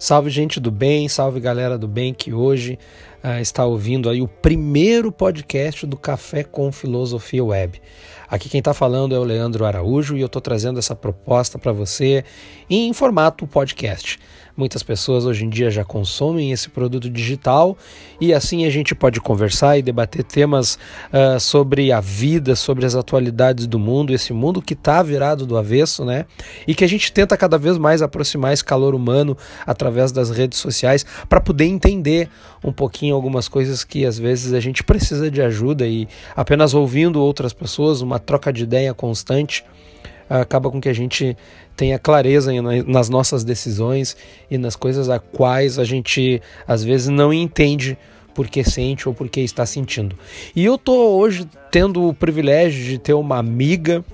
Salve gente do bem, salve galera do bem que hoje uh, está ouvindo aí o primeiro podcast do Café com Filosofia Web. Aqui quem está falando é o Leandro Araújo e eu estou trazendo essa proposta para você em formato podcast. Muitas pessoas hoje em dia já consomem esse produto digital e assim a gente pode conversar e debater temas uh, sobre a vida, sobre as atualidades do mundo, esse mundo que está virado do avesso, né? E que a gente tenta cada vez mais aproximar esse calor humano através das redes sociais para poder entender um pouquinho algumas coisas que às vezes a gente precisa de ajuda e apenas ouvindo outras pessoas, uma troca de ideia constante acaba com que a gente tenha clareza nas nossas decisões e nas coisas a quais a gente às vezes não entende porque sente ou porque está sentindo. E eu tô hoje tendo o privilégio de ter uma amiga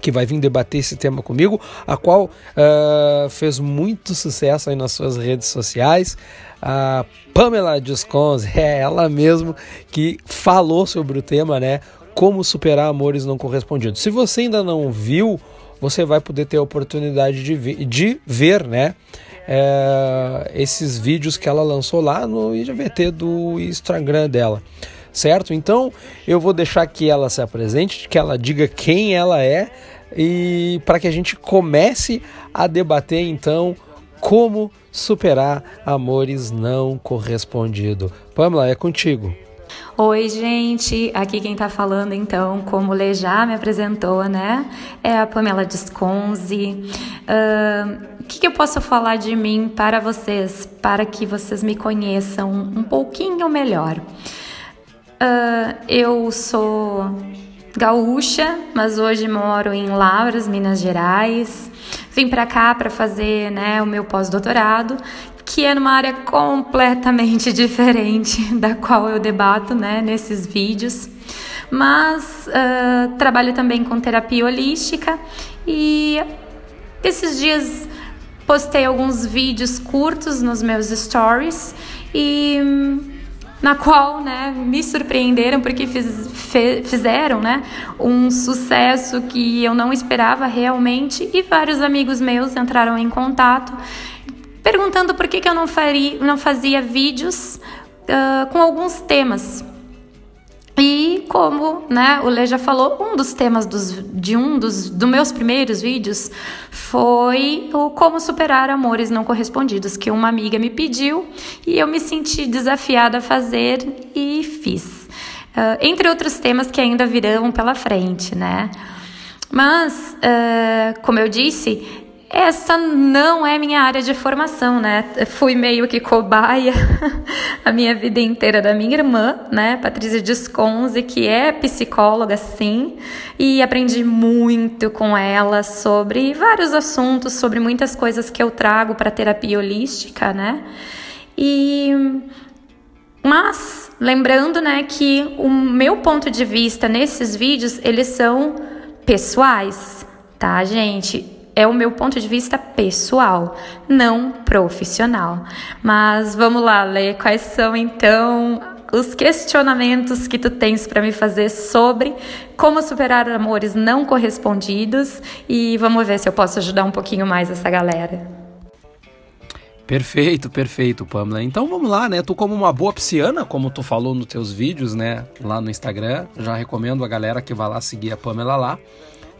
que vai vir debater esse tema comigo, a qual uh, fez muito sucesso aí nas suas redes sociais. A Pamela Descons, é ela mesmo que falou sobre o tema, né? Como superar amores não correspondidos. Se você ainda não viu, você vai poder ter a oportunidade de, ver, de ver né? É, esses vídeos que ela lançou lá no IGVT do Instagram dela, certo? Então eu vou deixar que ela se apresente, que ela diga quem ela é e para que a gente comece a debater então como superar amores não correspondidos. Pamela, é contigo. Oi, gente. Aqui quem tá falando, então, como Lê já me apresentou, né? É a Pamela Desconze. Uh, o que, que, eu posso falar de mim para vocês, para que vocês me conheçam um pouquinho melhor? Uh, eu sou gaúcha, mas hoje moro em Lavras, Minas Gerais. Vim para cá para fazer né, o meu pós-doutorado que é numa área completamente diferente da qual eu debato né, nesses vídeos. Mas uh, trabalho também com terapia holística e esses dias postei alguns vídeos curtos nos meus stories e na qual né, me surpreenderam porque fiz, fe, fizeram né, um sucesso que eu não esperava realmente e vários amigos meus entraram em contato perguntando por que, que eu não, faria, não fazia vídeos uh, com alguns temas. E como né, o Lê já falou, um dos temas dos, de um dos, dos meus primeiros vídeos foi o como superar amores não correspondidos, que uma amiga me pediu e eu me senti desafiada a fazer e fiz. Uh, entre outros temas que ainda virão pela frente, né? Mas, uh, como eu disse, essa não é minha área de formação, né? Fui meio que cobaia a minha vida inteira da minha irmã, né? Patrícia Desconze, que é psicóloga, sim, e aprendi muito com ela sobre vários assuntos, sobre muitas coisas que eu trago para terapia holística, né? E mas lembrando, né, que o meu ponto de vista nesses vídeos, eles são pessoais, tá, gente? É o meu ponto de vista pessoal, não profissional. Mas vamos lá, Lê, quais são então os questionamentos que tu tens para me fazer sobre como superar amores não correspondidos e vamos ver se eu posso ajudar um pouquinho mais essa galera. Perfeito, perfeito, Pamela. Então vamos lá, né? Tu como uma boa pisciana, como tu falou nos teus vídeos, né, lá no Instagram, já recomendo a galera que vá lá seguir a Pamela lá.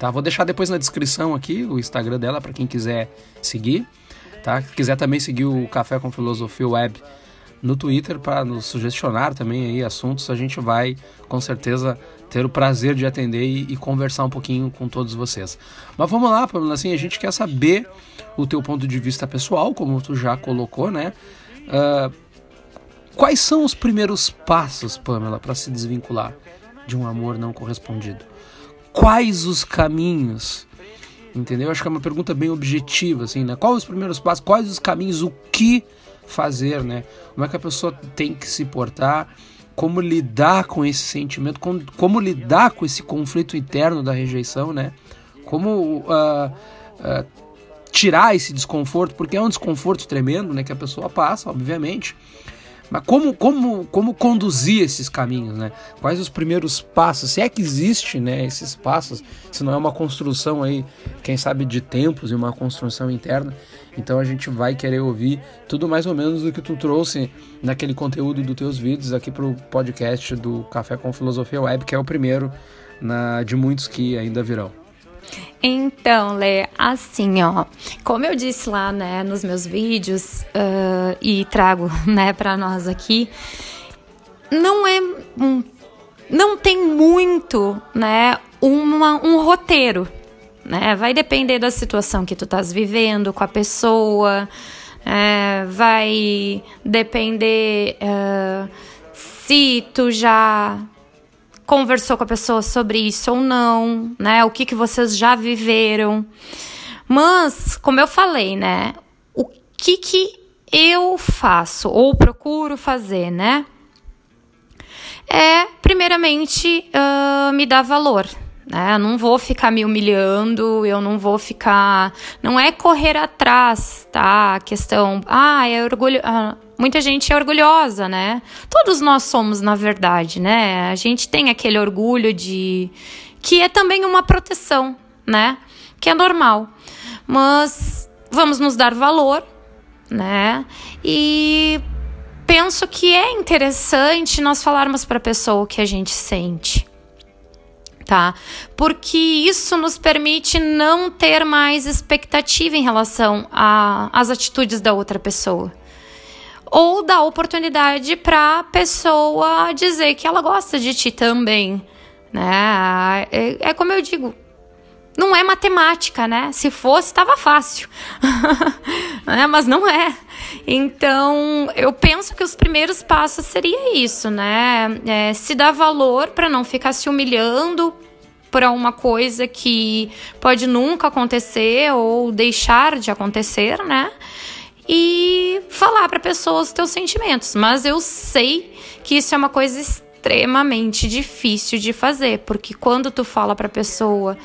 Tá? Vou deixar depois na descrição aqui o Instagram dela para quem quiser seguir. Tá? Se quiser também seguir o Café com Filosofia Web no Twitter para nos sugestionar também aí assuntos, a gente vai com certeza ter o prazer de atender e, e, conversar um pouquinho com todos vocês. Mas vamos lá, Pamela, assim, a gente quer saber o teu ponto de vista pessoal, como tu já colocou, né? Uh, quais são os primeiros passos, Pamela, para se desvincular de um amor não correspondido? Quais os caminhos? Entendeu? Acho que é uma pergunta bem objetiva, assim, né? Quais os primeiros passos? Quais os caminhos? O que fazer, né? Como é que a pessoa tem que se portar? Como lidar com esse sentimento? Como, como lidar com esse conflito interno da rejeição, né? Como uh, uh, tirar esse desconforto? Porque é um desconforto tremendo, né? Que a pessoa passa, obviamente. Mas como, como, como conduzir esses caminhos, né? Quais os primeiros passos? Se é que existe, né, esses passos, se não é uma construção aí, quem sabe de tempos e uma construção interna. Então a gente vai querer ouvir tudo mais ou menos do que tu trouxe naquele conteúdo dos teus vídeos aqui pro podcast do Café com Filosofia Web, que é o primeiro na, de muitos que ainda virão. Então, Lê, assim, ó, como eu disse lá, né, nos meus vídeos uh, e trago, né, para nós aqui, não é, um, não tem muito, né, uma, um roteiro, né, vai depender da situação que tu estás vivendo com a pessoa, é, vai depender uh, se tu já conversou com a pessoa sobre isso ou não, né? O que, que vocês já viveram. Mas, como eu falei, né? O que, que eu faço ou procuro fazer, né? É, primeiramente, uh, me dar valor. Né? Eu não vou ficar me humilhando, eu não vou ficar. Não é correr atrás, tá? A questão. Ah, é orgulho. Ah, Muita gente é orgulhosa, né? Todos nós somos, na verdade, né? A gente tem aquele orgulho de. que é também uma proteção, né? Que é normal. Mas vamos nos dar valor, né? E penso que é interessante nós falarmos para a pessoa o que a gente sente. Tá? Porque isso nos permite não ter mais expectativa em relação às atitudes da outra pessoa ou dá oportunidade para a pessoa dizer que ela gosta de ti também, né? É, é como eu digo, não é matemática, né? Se fosse, estava fácil, né? mas não é. Então, eu penso que os primeiros passos seria isso, né? É, se dar valor para não ficar se humilhando por alguma coisa que pode nunca acontecer ou deixar de acontecer, né? E falar para pessoas os teus sentimentos. Mas eu sei que isso é uma coisa extremamente difícil de fazer, porque quando tu fala para pessoa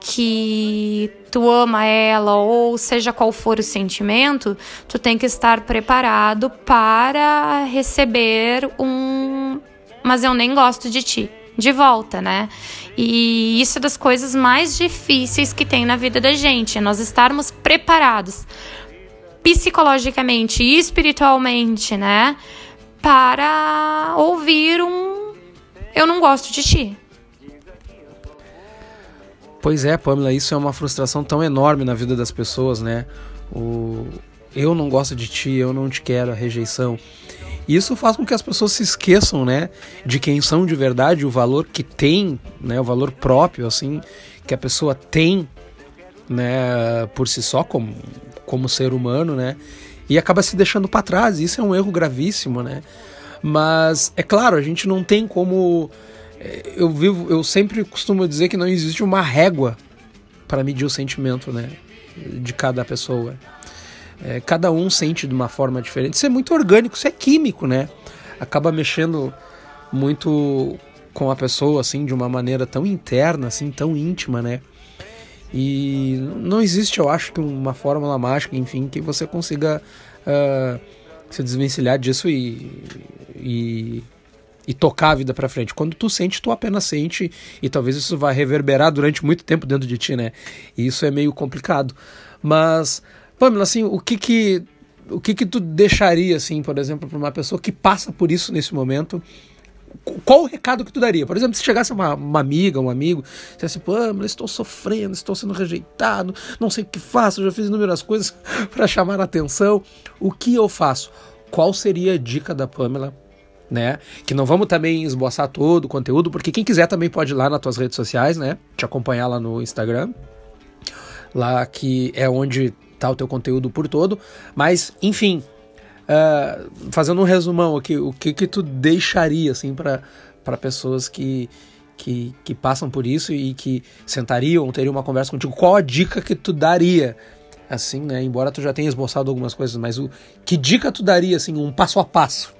que tu ama ela ou seja qual for o sentimento, tu tem que estar preparado para receber um mas eu nem gosto de ti de volta, né? E isso é das coisas mais difíceis que tem na vida da gente, é nós estarmos preparados psicologicamente e espiritualmente, né? Para ouvir um eu não gosto de ti. Pois é, Pamela, isso é uma frustração tão enorme na vida das pessoas, né? O eu não gosto de ti, eu não te quero, a rejeição. Isso faz com que as pessoas se esqueçam, né, de quem são de verdade, o valor que tem, né, o valor próprio assim que a pessoa tem, né, por si só como como ser humano, né? E acaba se deixando para trás. Isso é um erro gravíssimo, né? Mas é claro, a gente não tem como eh, eu vivo, eu sempre costumo dizer que não existe uma régua para medir o sentimento, né, de cada pessoa. É, cada um sente de uma forma diferente. Isso é muito orgânico, isso é químico, né? Acaba mexendo muito com a pessoa, assim, de uma maneira tão interna, assim, tão íntima, né? E não existe, eu acho, que uma fórmula mágica, enfim, que você consiga uh, se desvencilhar disso e, e, e tocar a vida para frente. Quando tu sente, tu apenas sente e talvez isso vai reverberar durante muito tempo dentro de ti, né? E isso é meio complicado. Mas, Pamela, assim, o que que o que que tu deixaria, assim, por exemplo, para uma pessoa que passa por isso nesse momento qual o recado que tu daria? Por exemplo, se chegasse uma, uma amiga, um amigo, dissesse, pô, mas estou sofrendo, estou sendo rejeitado, não sei o que faço, já fiz inúmeras coisas para chamar a atenção, o que eu faço? Qual seria a dica da Pamela? Né? Que não vamos também esboçar todo o conteúdo, porque quem quiser também pode ir lá nas tuas redes sociais, né? Te acompanhar lá no Instagram, lá que é onde tá o teu conteúdo por todo. Mas, enfim, Uh, fazendo um resumão aqui, o que que tu deixaria assim para pessoas que, que, que passam por isso e que sentariam, teriam uma conversa contigo? Qual a dica que tu daria? Assim, né? Embora tu já tenha esboçado algumas coisas, mas o que dica tu daria assim, um passo a passo?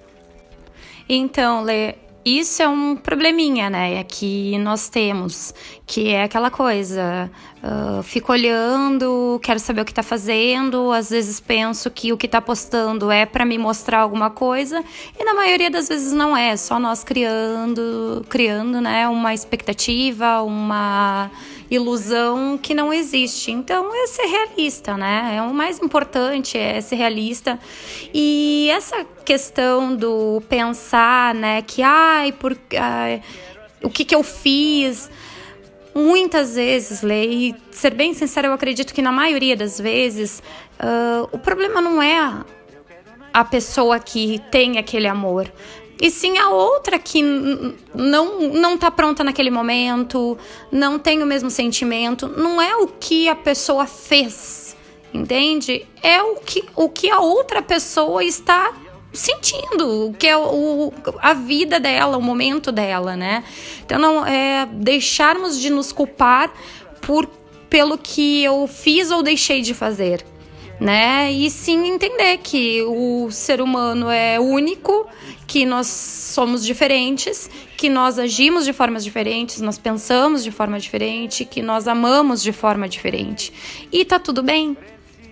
Então, Lê, isso é um probleminha, né? Que nós temos, que é aquela coisa. Uh, fico olhando, quero saber o que tá fazendo. Às vezes penso que o que tá postando é para me mostrar alguma coisa, e na maioria das vezes não é. Só nós criando, criando, né? Uma expectativa, uma ilusão que não existe. Então é ser realista, né? É o mais importante é ser realista. E essa questão do pensar, né, que ai, por ai, o que que eu fiz? Muitas vezes, Lei, ser bem sincero, eu acredito que na maioria das vezes uh, o problema não é a pessoa que tem aquele amor e sim a outra que não não está pronta naquele momento, não tem o mesmo sentimento, não é o que a pessoa fez, entende? É o que, o que a outra pessoa está sentindo, o que é o, a vida dela, o momento dela, né? Então não é deixarmos de nos culpar por pelo que eu fiz ou deixei de fazer né? E sim entender que o ser humano é único, que nós somos diferentes, que nós agimos de formas diferentes, nós pensamos de forma diferente, que nós amamos de forma diferente. E tá tudo bem,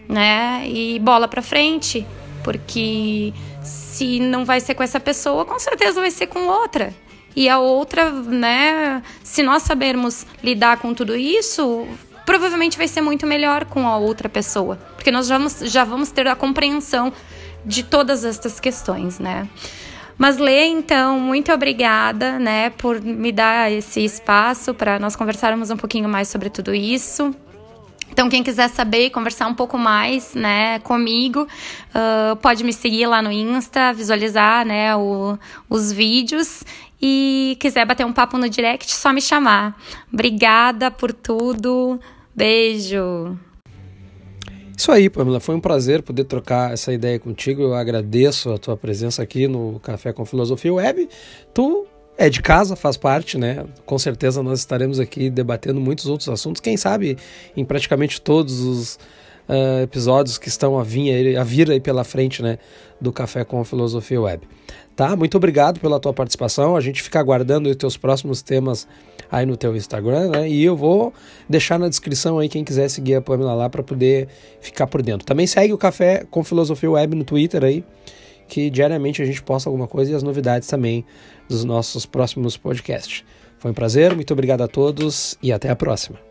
né? E bola para frente, porque se não vai ser com essa pessoa, com certeza vai ser com outra. E a outra, né, se nós sabermos lidar com tudo isso, provavelmente vai ser muito melhor com a outra pessoa, porque nós já vamos, já vamos ter a compreensão de todas estas questões, né? Mas Lê, então, muito obrigada, né, por me dar esse espaço para nós conversarmos um pouquinho mais sobre tudo isso. Então, quem quiser saber e conversar um pouco mais, né, comigo, uh, pode me seguir lá no Insta, visualizar, né, o, os vídeos e quiser bater um papo no direct, só me chamar. Obrigada por tudo. Beijo! Isso aí, Pamela, foi um prazer poder trocar essa ideia contigo. Eu agradeço a tua presença aqui no Café com Filosofia Web. Tu é de casa, faz parte, né? Com certeza nós estaremos aqui debatendo muitos outros assuntos, quem sabe em praticamente todos os uh, episódios que estão a vir, a vir aí pela frente, né, do Café com Filosofia Web. Tá? Muito obrigado pela tua participação. A gente fica aguardando os teus próximos temas aí no teu Instagram, né? E eu vou deixar na descrição aí quem quiser seguir a Pamela lá para poder ficar por dentro. Também segue o Café com Filosofia Web no Twitter aí, que diariamente a gente posta alguma coisa e as novidades também dos nossos próximos podcasts. Foi um prazer, muito obrigado a todos e até a próxima.